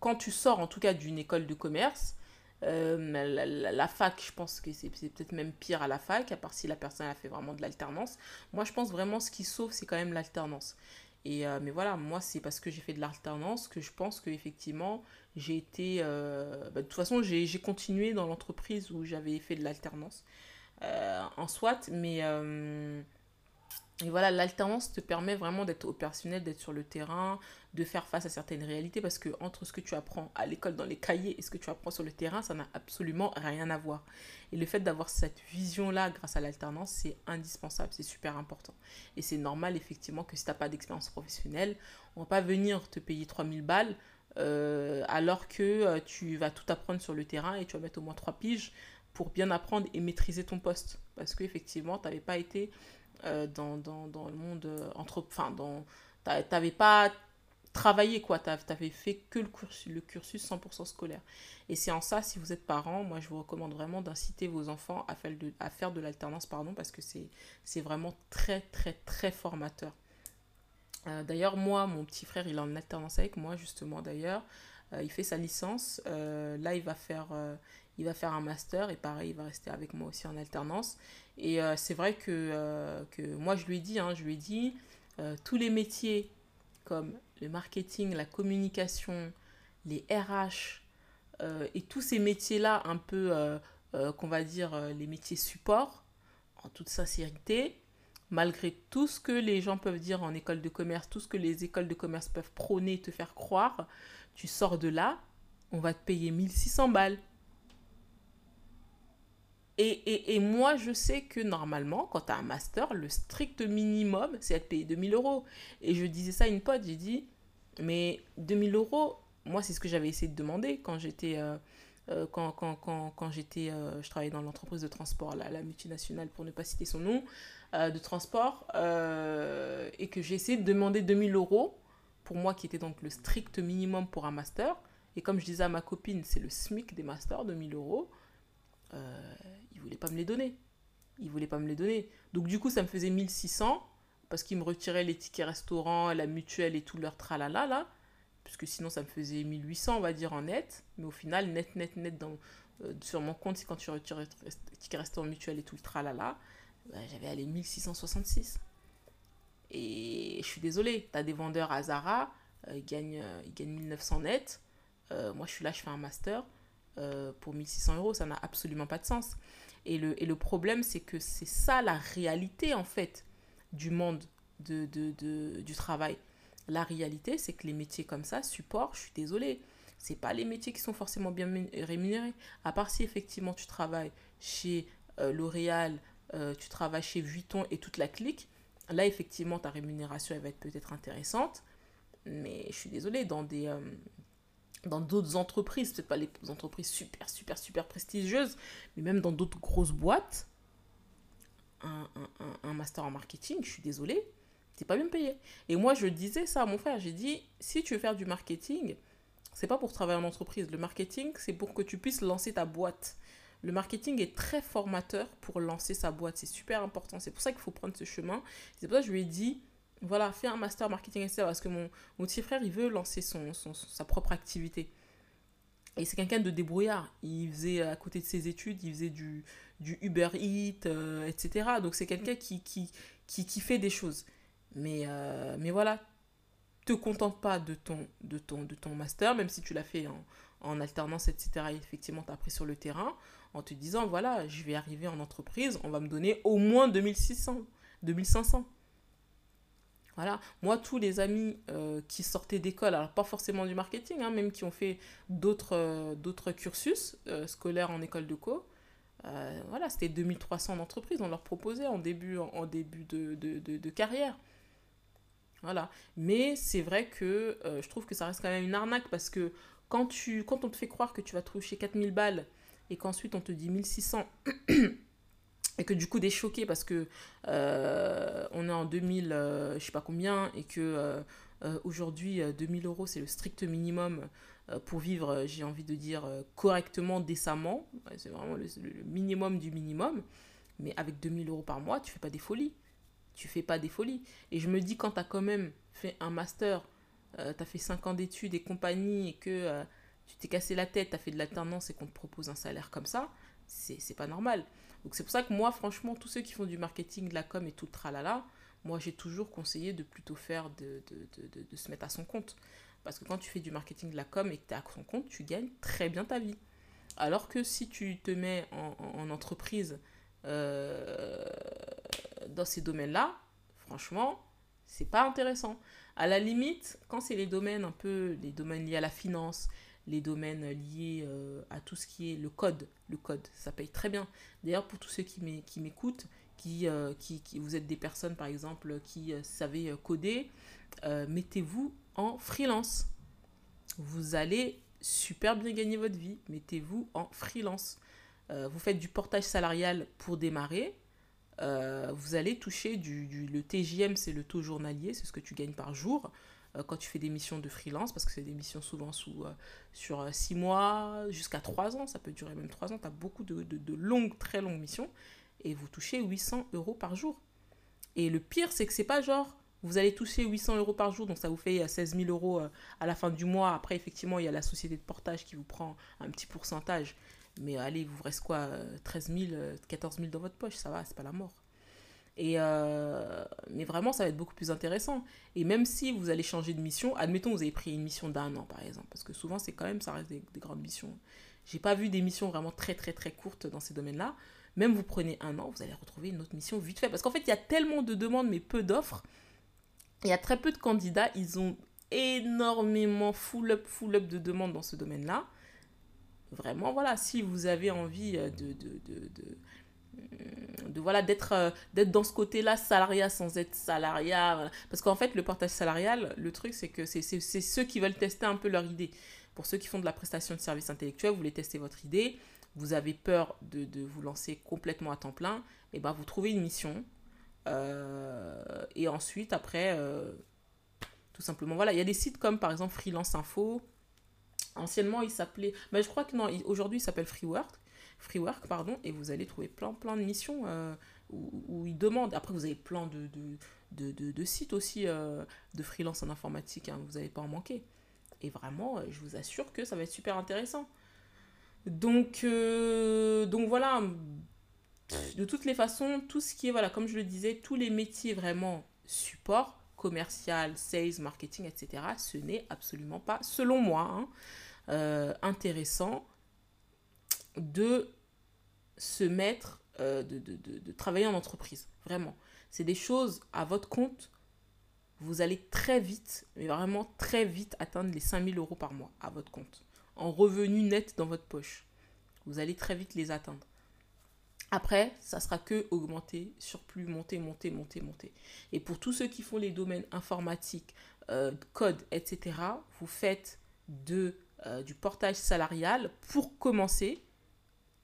quand tu sors en tout cas d'une école de commerce, euh, la, fac, je pense que c'est peut-être même pire à la fac, à part si la personne a fait vraiment de l'alternance. Moi, je pense vraiment ce qui sauve, c'est quand même l'alternance. Et, euh, mais voilà, moi, c'est parce que j'ai fait de l'alternance que je pense qu'effectivement, j'ai été... Euh, bah, de toute façon, j'ai continué dans l'entreprise où j'avais fait de l'alternance en soit, mais... Et voilà, l'alternance te permet vraiment d'être opérationnel, d'être sur le terrain, de faire face à certaines réalités parce que entre ce que tu apprends à l'école dans les cahiers et ce que tu apprends sur le terrain, ça n'a absolument rien à voir. Et le fait d'avoir cette vision-là grâce à l'alternance, c'est indispensable, c'est super important. Et c'est normal effectivement que si tu n'as pas d'expérience professionnelle, on va pas venir te payer 3000 balles euh, alors que euh, tu vas tout apprendre sur le terrain et tu vas mettre au moins 3 piges pour bien apprendre et maîtriser ton poste. Parce qu'effectivement, tu n'avais pas été euh, dans, dans, dans, le monde euh, entre enfin dans t'avais pas travaillé quoi. T'avais fait que le cursus le cursus 100% scolaire. Et c'est en ça si vous êtes parent moi je vous recommande vraiment d'inciter vos enfants à faire de à faire de l'alternance pardon parce que c'est vraiment très très très formateur. Euh, d'ailleurs moi mon petit frère il est en alternance avec moi justement d'ailleurs. Il fait sa licence. Là il va faire il va faire un master et pareil, il va rester avec moi aussi en alternance. Et euh, c'est vrai que, euh, que moi, je lui ai dit, hein, je lui euh, tous les métiers comme le marketing, la communication, les RH et tous ces métiers-là, un peu, qu'on va dire, les métiers support, en toute sincérité, malgré tout ce que les gens peuvent dire en école de commerce, tout ce que les écoles de commerce peuvent prôner, te faire croire, tu sors de là, on va te payer 1600 balles. Et, et, et, moi, je sais que normalement, quand tu as un master, le strict minimum, c'est être payé 2000 euros. Et je disais ça à une pote, j'ai dit, mais 2000 euros, moi, c'est ce que j'avais essayé de demander quand j'étais... Euh, euh, quand, quand, quand, quand j'étais, euh, je travaillais dans l'entreprise de transport, la, la, multinationale, pour ne pas citer son nom, de transport, et que j'ai essayé de demander 2000 euros, pour moi qui était donc le strict minimum pour un master. Et comme je disais à ma copine, c'est le SMIC des masters, 2000 euros. Voulait pas me les donner. Il voulait pas me les donner. Donc du coup, ça me faisait 1600 parce qu'il me retirait les tickets restaurant, la mutuelle et tout leur tralala là. Puisque sinon, ça me faisait 1800, on va dire, en net. Mais au final, net, net, net, euh, sur mon compte, c'est quand tu retires les tickets restaurant, mutuelle et tout le tralala, bah, j'avais allé 1666. Et je suis désolée, tu as des vendeurs à Zara, euh, ils, gagnent, ils gagnent 1900 net. moi, je suis là, je fais un master. Euh, pour 1600 euros, ça n'a absolument pas de sens. Et le, et le problème, c'est que c'est ça la réalité, en fait, du monde de, de, de, du travail. La réalité, c'est que les métiers comme ça, support, je suis désolée, c'est pas les métiers qui sont forcément bien rémunérés. À part si effectivement tu travailles chez euh, L'Oréal, euh, tu travailles chez Vuitton et toute la clique, là effectivement ta rémunération elle va être peut-être intéressante. Mais je suis désolée, dans des, dans d'autres entreprises, peut-être pas les entreprises super, super, super prestigieuses, mais même dans d'autres grosses boîtes, un, un, un, master en marketing, je suis désolée, t'es pas bien payé. Et moi, je disais ça à mon frère, j'ai dit, si tu veux faire du marketing, c'est pas pour travailler en entreprise. Le marketing, c'est pour que tu puisses lancer ta boîte. Le marketing est très formateur pour lancer sa boîte. C'est super important. C'est pour ça qu'il faut prendre ce chemin. C'est pour ça que je lui ai dit, voilà, fais un master marketing, etc. Parce que mon, mon petit frère, il veut lancer son, son, sa propre activité. Et c'est quelqu'un de débrouillard. Il faisait, à côté de ses études, il faisait du, du Uber Eats, euh, etc. Donc c'est quelqu'un qui, qui, qui, qui, fait des choses. Mais, euh, mais voilà, te contente pas de ton, de ton, de ton master, même si tu l'as fait en, en alternance, etc. effectivement, tu as appris sur le terrain, en te disant, voilà, je vais arriver en entreprise, on va me donner au moins 2600, 2500. Voilà, moi, tous les amis euh, qui sortaient d'école, alors pas forcément du marketing, hein, même qui ont fait d'autres euh, cursus euh, scolaires en école de co, voilà, c'était 2300 d'entreprises, on leur proposait en début, de, carrière. Voilà, mais c'est vrai que je trouve que ça reste quand même une arnaque parce que quand on te fait croire que tu vas toucher 4000 balles et qu'ensuite on te dit 1600 et que du coup des choqués parce que euh, on est en 2000 euh, je sais pas combien et que euh, aujourd'hui 2000 euros c'est le strict minimum pour vivre j'ai envie de dire correctement décemment. C'est vraiment le, minimum du minimum. Mais avec 2000 euros par mois tu fais pas des folies. Tu fais pas des folies. Et je me dis quand tu as quand même fait un master tu as fait 5 ans d'études et compagnie et que tu t'es cassé la tête tu as fait de l'alternance et qu'on te propose un salaire comme ça c'est pas normal donc c'est pour ça que moi, franchement, tous ceux qui font du marketing, de la com et tout tralala, moi j'ai toujours conseillé de plutôt faire de, se mettre à son compte. Parce que quand tu fais du marketing, de la com et que tu es à son compte, tu gagnes très bien ta vie. Alors que si tu te mets en, en, entreprise euh, dans ces domaines-là, franchement, c'est pas intéressant. À la limite, quand c'est les domaines un peu, les domaines liés à la finance, les domaines liés euh, à tout ce qui est le code. Le code, ça paye très bien. D'ailleurs, pour tous ceux qui m'écoutent, qui, euh, qui, vous êtes des personnes, par exemple, qui euh, savez coder, mettez-vous en freelance. Vous allez super bien gagner votre vie. Mettez-vous en freelance. vous faites du portage salarial pour démarrer. vous allez toucher du, du le TJM, c'est le taux journalier, c'est ce que tu gagnes par jour. Euh, quand tu fais des missions de freelance, parce que c'est des missions souvent sous, euh, sur 6 euh, mois jusqu'à 3 ans, ça peut durer même 3 ans, tu as beaucoup de, de, longues, très longues missions, et vous touchez 800 euros par jour. Et le pire, c'est que c'est pas genre, vous allez toucher 800 euros par jour, donc ça vous fait 16 000 euros à la fin du mois. Après, effectivement, il y a la société de portage qui vous prend un petit pourcentage. Mais allez, il vous reste quoi 13 000, 14 000 dans votre poche, ça va, c'est pas la mort. Et euh, mais vraiment, ça va être beaucoup plus intéressant. Et même si vous allez changer de mission, admettons vous avez pris une mission d'un an par exemple, parce que souvent c'est quand même, ça reste des, grandes missions. J'ai pas vu des missions vraiment très très très courtes dans ces domaines-là. Même vous prenez un an, vous allez retrouver une autre mission vite fait. Parce qu'en fait, il y a tellement de demandes mais peu d'offres. Il y a très peu de candidats. Ils ont énormément full up, full up de demandes dans ce domaine-là. Vraiment, voilà, si vous avez envie de, de, de de voilà d'être euh, d'être dans ce côté-là salariat sans être salariat parce qu'en fait le portage salarial le truc c'est que c'est ceux qui veulent tester un peu leur idée. Pour ceux qui font de la prestation de services intellectuels vous voulez tester votre idée vous avez peur de, de vous lancer complètement à temps plein et ben vous trouvez une mission euh, et ensuite après euh, tout simplement voilà. Il y a des sites comme par exemple Freelance Info. Anciennement il s'appelait mais ben, je crois que non aujourd'hui il s'appelle Freework Freework, pardon, et vous allez trouver plein, plein de missions euh, où, ils demandent. Après, vous avez plein de, de, de, de, sites aussi euh, de freelance en informatique, hein, vous n'allez pas en manquer. Et vraiment, euh, je vous assure que ça va être super intéressant. Donc, donc voilà, de toutes les façons, tout ce qui est, voilà, comme je le disais, tous les métiers vraiment support, commercial, sales, marketing, etc., ce n'est absolument pas, selon moi, hein, intéressant de se mettre, euh, de, de, de, travailler en entreprise. Vraiment. C'est des choses à votre compte. Vous allez très vite, mais vraiment très vite atteindre les 5000 euros par mois à votre compte. En revenu net dans votre poche. Vous allez très vite les atteindre. Après, ça sera que augmenter, surplus, monter, monter, monter, monter. Et pour tous ceux qui font les domaines informatiques, euh, code, etc., vous faites de, euh, du portage salarial pour commencer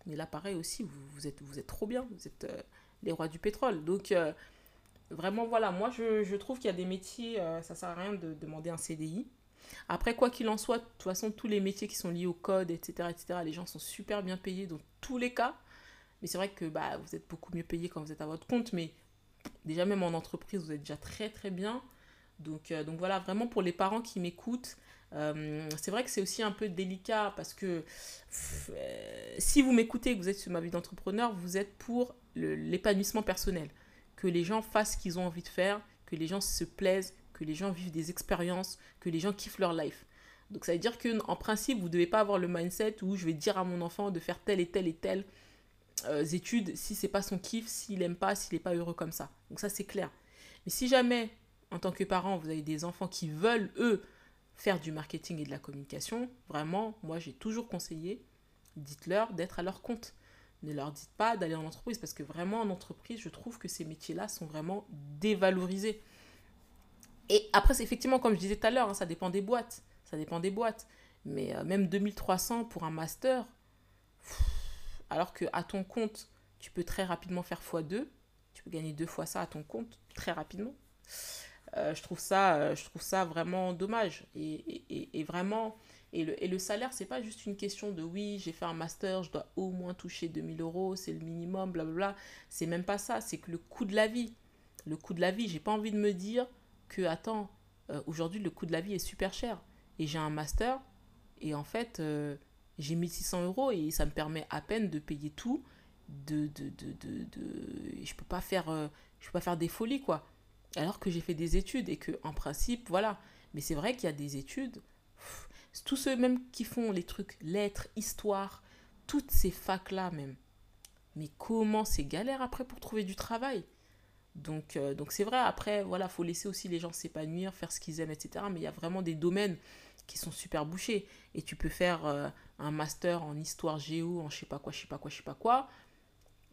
mais là, pareil aussi, vous, êtes, trop bien. Vous êtes euh, les rois du pétrole. Donc, euh, vraiment, voilà. Moi, je, je trouve qu'il y a des métiers, euh, ça sert à rien de demander un CDI. Après, quoi qu'il en soit, de toute façon, tous les métiers qui sont liés au code, etc., etc., les gens sont super bien payés dans tous les cas. Mais c'est vrai que bah, vous êtes beaucoup mieux payé quand vous êtes à votre compte. Mais déjà, même en entreprise, vous êtes déjà très, très bien. Donc, donc voilà, vraiment pour les parents qui m'écoutent, euh, c'est vrai que c'est aussi un peu délicat parce que euh, si vous m'écoutez, que vous êtes sur ma vie d'entrepreneur, vous êtes pour l'épanouissement personnel. Que les gens fassent ce qu'ils ont envie de faire, que les gens se plaisent, que les gens vivent des expériences, que les gens kiffent leur life. Donc ça veut dire qu'en principe, vous ne devez pas avoir le mindset où je vais dire à mon enfant de faire telle et telle et telle euh, études si c'est pas son kiff, s'il aime pas, s'il n'est pas heureux comme ça. Donc ça c'est clair. Mais si jamais en tant que parent, vous avez des enfants qui veulent, eux, faire du marketing et de la communication, vraiment, moi j'ai toujours conseillé, dites-leur d'être à leur compte. Ne leur dites pas d'aller en entreprise parce que vraiment en entreprise, je trouve que ces métiers-là sont vraiment dévalorisés. Et après, effectivement, comme je disais tout à l'heure, hein, ça dépend des boîtes. Ça dépend des boîtes. Mais euh, même 2300 pour un master, alors que à ton compte, tu peux très rapidement faire x2, tu peux gagner deux fois ça à ton compte très rapidement. Euh, je, trouve ça, euh, je trouve ça vraiment dommage. Et, et, et vraiment, et le, et le salaire, c'est pas juste une question de oui, j'ai fait un master, je dois au moins toucher 2000 euros, c'est le minimum, blablabla. C'est même pas ça, c'est que le coût de la vie. Le coût de la vie, j'ai pas envie de me dire que, attends, euh, aujourd'hui, le coût de la vie est super cher. Et j'ai un master, et en fait, euh, j'ai 1600 euros, et ça me permet à peine de payer tout. De, de, de, de. Je peux pas faire, je peux pas faire des folies, quoi alors que j'ai fait des études et que en principe voilà. Mais c'est vrai qu'il y a des études tous ceux même qui font les trucs lettres histoire toutes ces facs là même mais comment c'est galère après pour trouver du travail? Donc euh, donc c'est vrai après voilà faut laisser aussi les gens s'épanouir faire ce qu'ils aiment etc mais il y a vraiment des domaines qui sont super bouchés. Et tu peux faire euh, un master en histoire géo en je sais pas quoi je sais pas quoi je sais pas quoi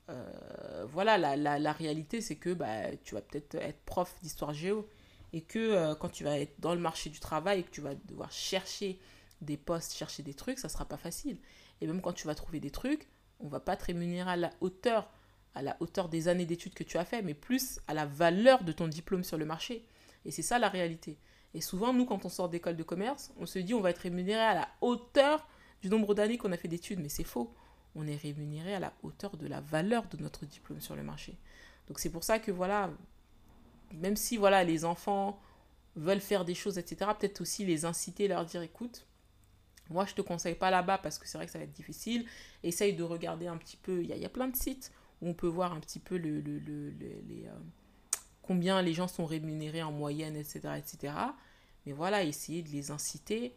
euh, voilà, la, réalité, c'est que bah, tu vas peut-être être prof d'histoire géo et que euh, quand tu vas être dans le marché du travail et que tu vas devoir chercher des postes, chercher des trucs, ça sera pas facile. Et même quand tu vas trouver des trucs, on va pas te rémunérer à la hauteur, à la hauteur des années d'études que tu as fait, mais plus à la valeur de ton diplôme sur le marché. Et c'est ça la réalité. Et souvent, nous, quand on sort d'école de commerce, on se dit on va être rémunéré à la hauteur du nombre d'années qu'on a fait d'études, mais c'est faux on est rémunéré à la hauteur de la valeur de notre diplôme sur le marché. Donc c'est pour ça que voilà, même si voilà les enfants veulent faire des choses, etc., peut-être aussi les inciter, leur dire écoute, moi je te conseille pas là-bas parce que c'est vrai que ça va être difficile. Essaye de regarder un petit peu, il y a, y a, plein de sites où on peut voir un petit peu le, le, le, les, euh, combien les gens sont rémunérés en moyenne, etc., etc. Mais voilà, essayer de les inciter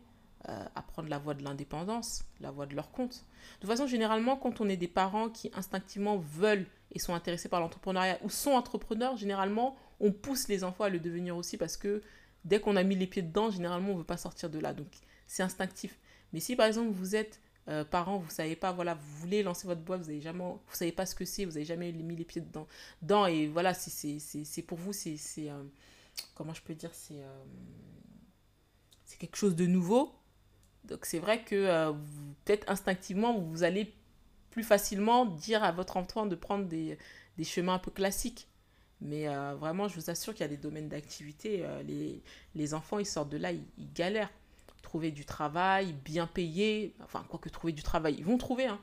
euh, à prendre la voie de l'indépendance, la voie de leur compte. De façon, généralement, quand on est des parents qui instinctivement veulent et sont intéressés par l'entrepreneuriat ou sont entrepreneurs, généralement, on pousse les enfants à le devenir aussi parce que dès qu'on a mis les pieds dedans, généralement, on ne veut pas sortir de là. Donc, c'est instinctif. Mais si, par exemple, vous êtes euh, parent, vous savez pas, voilà, vous voulez lancer votre boîte, vous avez jamais, savez pas ce que c'est, vous avez jamais mis les pieds dedans, dedans et voilà, c'est pour vous, c'est, euh, comment je peux dire, c'est euh, c'est quelque chose de nouveau, donc c'est vrai que euh, peut-être instinctivement, vous allez plus facilement dire à votre enfant de prendre des, chemins un peu classiques. Mais euh, vraiment, je vous assure qu'il y a des domaines d'activité. Euh, les, enfants, ils sortent de là, ils, ils, galèrent. Trouver du travail, bien payé. Enfin, quoi que trouver du travail, ils vont trouver. Hein.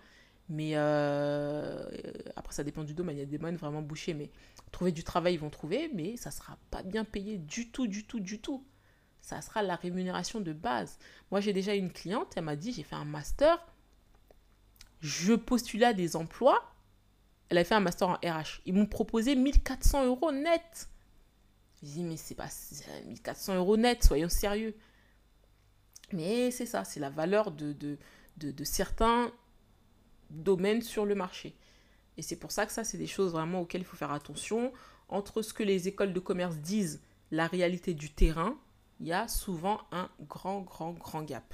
Mais après, ça dépend du domaine. Il y a des domaines vraiment bouchés. Mais trouver du travail, ils vont trouver. Mais ça ne sera pas bien payé du tout, du tout, du tout ça sera la rémunération de base. Moi, j'ai déjà une cliente, elle m'a dit, j'ai fait un master, je postulais à des emplois, elle a fait un master en RH. Ils m'ont proposé 1400 euros net. Je dis, mais c'est pas 1400 euros net, soyons sérieux. Mais c'est ça, c'est la valeur de, de, de, de, certains domaines sur le marché. Et c'est pour ça que ça, c'est des choses vraiment auxquelles il faut faire attention. Entre ce que les écoles de commerce disent, la réalité du terrain, il y a souvent un grand, grand, grand gap.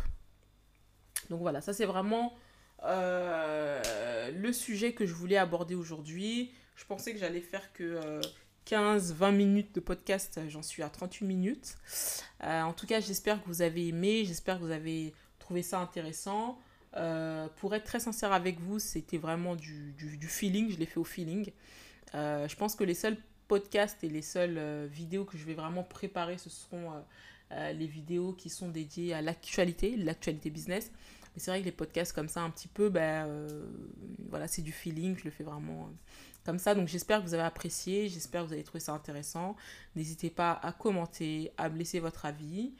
Donc voilà, ça c'est vraiment euh, le sujet que je voulais aborder aujourd'hui. Je pensais que j'allais faire que 15-20 euh, minutes de podcast, j'en suis à 38 minutes. Euh, en tout cas, j'espère que vous avez aimé, j'espère que vous avez trouvé ça intéressant. pour être très sincère avec vous, c'était vraiment du, du, du, feeling, je l'ai fait au feeling. je pense que les seuls podcasts et les seules vidéos que je vais vraiment préparer, ce seront euh, les vidéos qui sont dédiées à l'actualité, l'actualité business. Mais c'est vrai que les podcasts comme ça, un petit peu, ben, euh, voilà, c'est du feeling, je le fais vraiment euh, comme ça. Donc j'espère que vous avez apprécié, j'espère que vous avez trouvé ça intéressant. N'hésitez pas à commenter, à me laisser votre avis,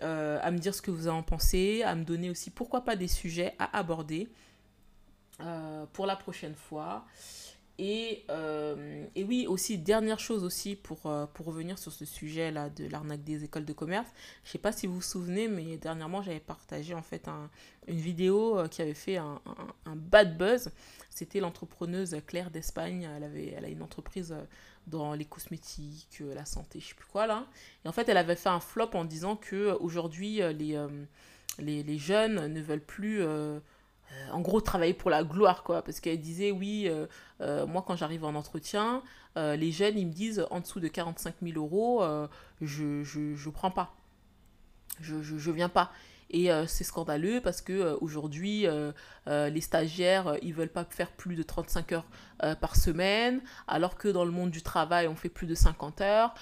à me dire ce que vous en pensez, à me donner aussi pourquoi pas des sujets à aborder pour la prochaine fois. Et, et, oui, aussi, dernière chose aussi pour, pour revenir sur ce sujet-là de l'arnaque des écoles de commerce. Je ne sais pas si vous vous souvenez, mais dernièrement, j'avais partagé en fait un, une vidéo qui avait fait un, bad buzz. C'était l'entrepreneuse Claire d'Espagne. Elle, avait, elle a une entreprise dans les cosmétiques, la santé, je sais plus quoi là. Et en fait, elle avait fait un flop en disant que aujourd'hui, les, les, les, jeunes ne veulent plus euh, en gros, travailler pour la gloire, quoi. Parce qu'elle disait, oui, euh, euh, moi, quand j'arrive en entretien, les jeunes, ils me disent, en dessous de 45 000 euros, je, je, je prends pas. Je, je, je viens pas. Et c'est scandaleux parce que aujourd'hui, les stagiaires, ils veulent pas faire plus de 35 heures par semaine, alors que dans le monde du travail, on fait plus de 50 heures.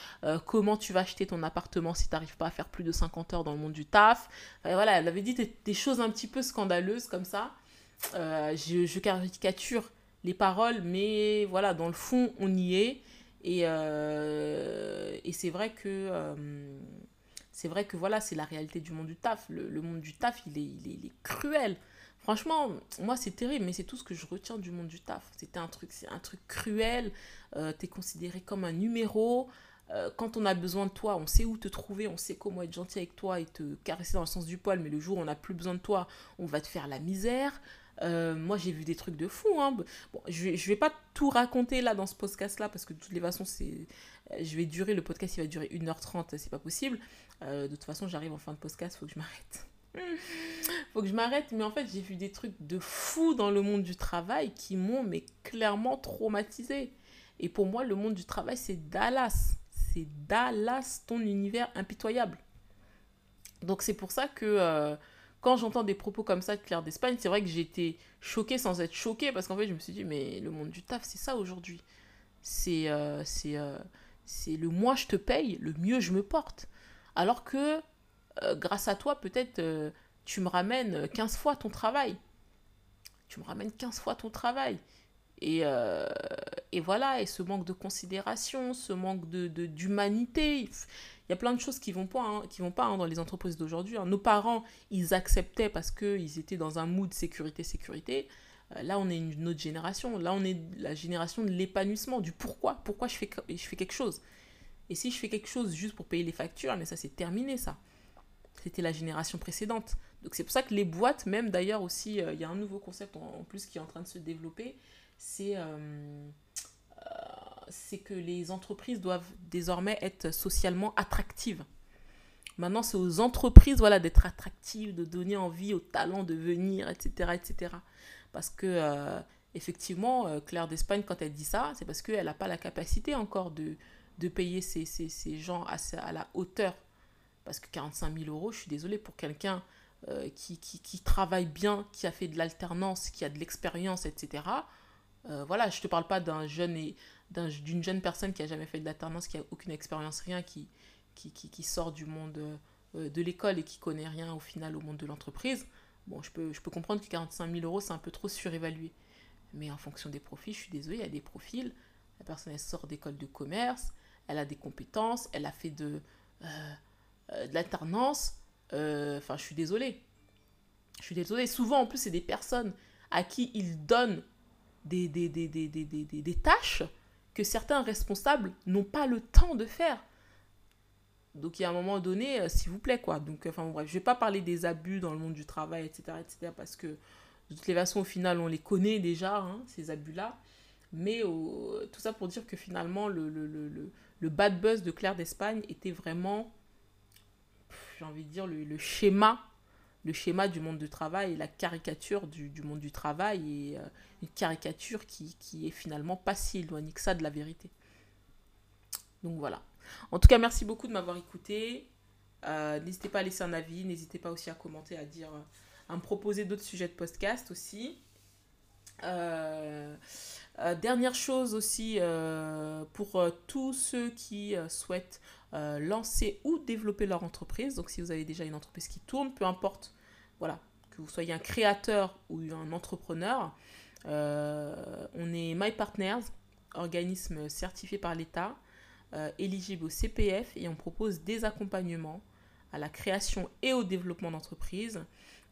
comment tu vas acheter ton appartement si tu n'arrives pas à faire plus de 50 heures dans le monde du taf? Voilà, elle avait dit des, des, choses un petit peu scandaleuses comme ça. Je, je, caricature les paroles, mais voilà, dans le fond, on y est. Et, et c'est vrai que c'est vrai que voilà, c'est la réalité du monde du taf. Le, monde du taf, il est, il est, cruel. Franchement, moi, c'est terrible, mais c'est tout ce que je retiens du monde du taf. C'était un truc, c'est un truc cruel. Euh, tu es considéré comme un numéro. Euh, quand on a besoin de toi, on sait où te trouver, on sait comment être gentil avec toi et te caresser dans le sens du poil, mais le jour où on n'a plus besoin de toi, on va te faire la misère. Euh, moi, j'ai vu des trucs de fou. Hein. Bon, je ne vais pas tout raconter là dans ce podcast-là, parce que de toutes les façons, je vais durer, le podcast il va durer 1h30, c'est pas possible. Euh, de toute façon, j'arrive en fin de podcast, faut que je m'arrête. faut que je m'arrête, mais en fait, j'ai vu des trucs de fou dans le monde du travail qui m'ont mais clairement traumatisé. Et pour moi, le monde du travail, c'est Dallas. C'est Dallas, ton univers impitoyable. Donc c'est pour ça que euh, quand j'entends des propos comme ça de Claire d'Espagne, c'est vrai que j'ai été choquée sans être choquée parce qu'en fait, je me suis dit, mais le monde du taf, c'est ça aujourd'hui. C'est euh, c'est c'est le moins je te paye, le mieux je me porte. Alors que euh, grâce à toi, peut-être euh, tu me ramènes 15 fois ton travail. Tu me ramènes 15 fois ton travail. Et, euh, voilà, et ce manque de considération, ce manque de, d'humanité. Il y a plein de choses qui vont pas, hein, vont pas hein, dans les entreprises d'aujourd'hui. Hein. Nos parents, ils acceptaient parce qu'ils étaient dans un mood sécurité, sécurité. là, on est une autre génération. Là, on est la génération de l'épanouissement, du pourquoi. Pourquoi je fais quelque chose? Et si je fais quelque chose juste pour payer les factures, mais ça c'est terminé ça. C'était la génération précédente. Donc c'est pour ça que les boîtes, même d'ailleurs aussi, euh, il y a un nouveau concept en, plus qui est en train de se développer, c'est euh, euh, c'est que les entreprises doivent désormais être socialement attractives. Maintenant, c'est aux entreprises voilà, d'être attractives, de donner envie aux talents de venir, etc. etc. Parce que, effectivement, Claire d'Espagne, quand elle dit ça, c'est parce qu'elle n'a pas la capacité encore de, de payer ces, ces, ces gens à, à, la hauteur. Parce que 45 000 euros, je suis désolée, pour quelqu'un euh, qui, qui, travaille bien, qui a fait de l'alternance, qui a de l'expérience, etc. Euh, voilà, je ne te parle pas d'un jeune et d'une jeune personne qui a jamais fait de l'alternance, qui a aucune expérience, rien, qui, qui, qui, sort du monde euh, de l'école et qui connaît rien au final au monde de l'entreprise. Bon, je peux, je peux comprendre que 45 000 euros, c'est un peu trop surévalué. Mais en fonction des profils, je suis désolée, il y a des profils. La personne, elle sort d'école de commerce, elle a des compétences, elle a fait de, euh, euh, l'alternance. Euh, enfin, je suis désolée. Je suis désolée. Souvent, en plus, c'est des personnes à qui ils donnent des, tâches que certains responsables n'ont pas le temps de faire. Donc, il y a un moment donné, s'il vous plaît, quoi. Donc, enfin, bref, je ne vais pas parler des abus dans le monde du travail, etc., etc., parce que de toutes les façons, au final, on les connaît déjà, hein, ces abus-là. Mais tout ça pour dire que finalement, le, le, le, le bad buzz de Claire d'Espagne était vraiment, j'ai envie de dire, le, schéma le schéma du monde du travail et la caricature du, monde du travail et euh, une caricature qui, qui est finalement pas si éloignée que ça de la vérité. Donc voilà. En tout cas, merci beaucoup de m'avoir écouté. Euh, n'hésitez pas à laisser un avis, n'hésitez pas aussi à commenter, à dire, à me proposer d'autres sujets de podcast aussi. Euh, euh, dernière chose aussi euh, pour tous ceux qui souhaitent lancer ou développer leur entreprise. Donc si vous avez déjà une entreprise qui tourne, peu importe, voilà, que vous soyez un créateur ou un entrepreneur, on est My Partners, organisme certifié par l'État, éligible au CPF et on propose des accompagnements à la création et au développement d'entreprise.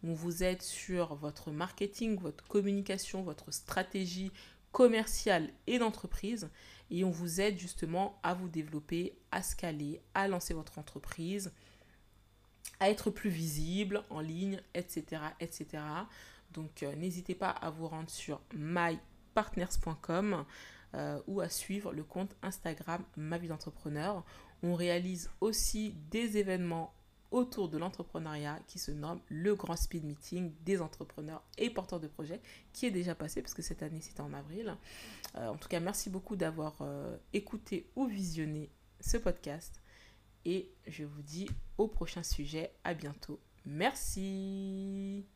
On vous aide sur votre marketing, votre communication, votre stratégie, commerciale et d'entreprise. Et on vous aide justement à vous développer, à scaler, à lancer votre entreprise, à être plus visible en ligne, etc. etc. Donc euh, n'hésitez pas à vous rendre sur mypartners.com euh, ou à suivre le compte Instagram Ma vie d'entrepreneur. On réalise aussi des événements autour de l'entrepreneuriat qui se nomme le Grand Speed Meeting des entrepreneurs et porteurs de projets qui est déjà passé parce que cette année c'était en avril. Euh, en tout cas, merci beaucoup d'avoir euh, écouté ou visionné ce podcast et je vous dis au prochain sujet. À bientôt. Merci.